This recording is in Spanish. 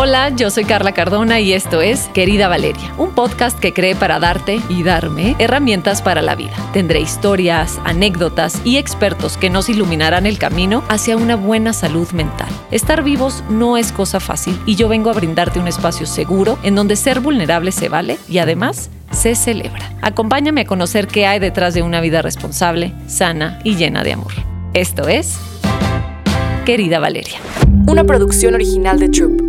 Hola, yo soy Carla Cardona y esto es Querida Valeria, un podcast que cree para darte y darme herramientas para la vida. Tendré historias, anécdotas y expertos que nos iluminarán el camino hacia una buena salud mental. Estar vivos no es cosa fácil y yo vengo a brindarte un espacio seguro en donde ser vulnerable se vale y además se celebra. Acompáñame a conocer qué hay detrás de una vida responsable, sana y llena de amor. Esto es Querida Valeria. Una producción original de Troop.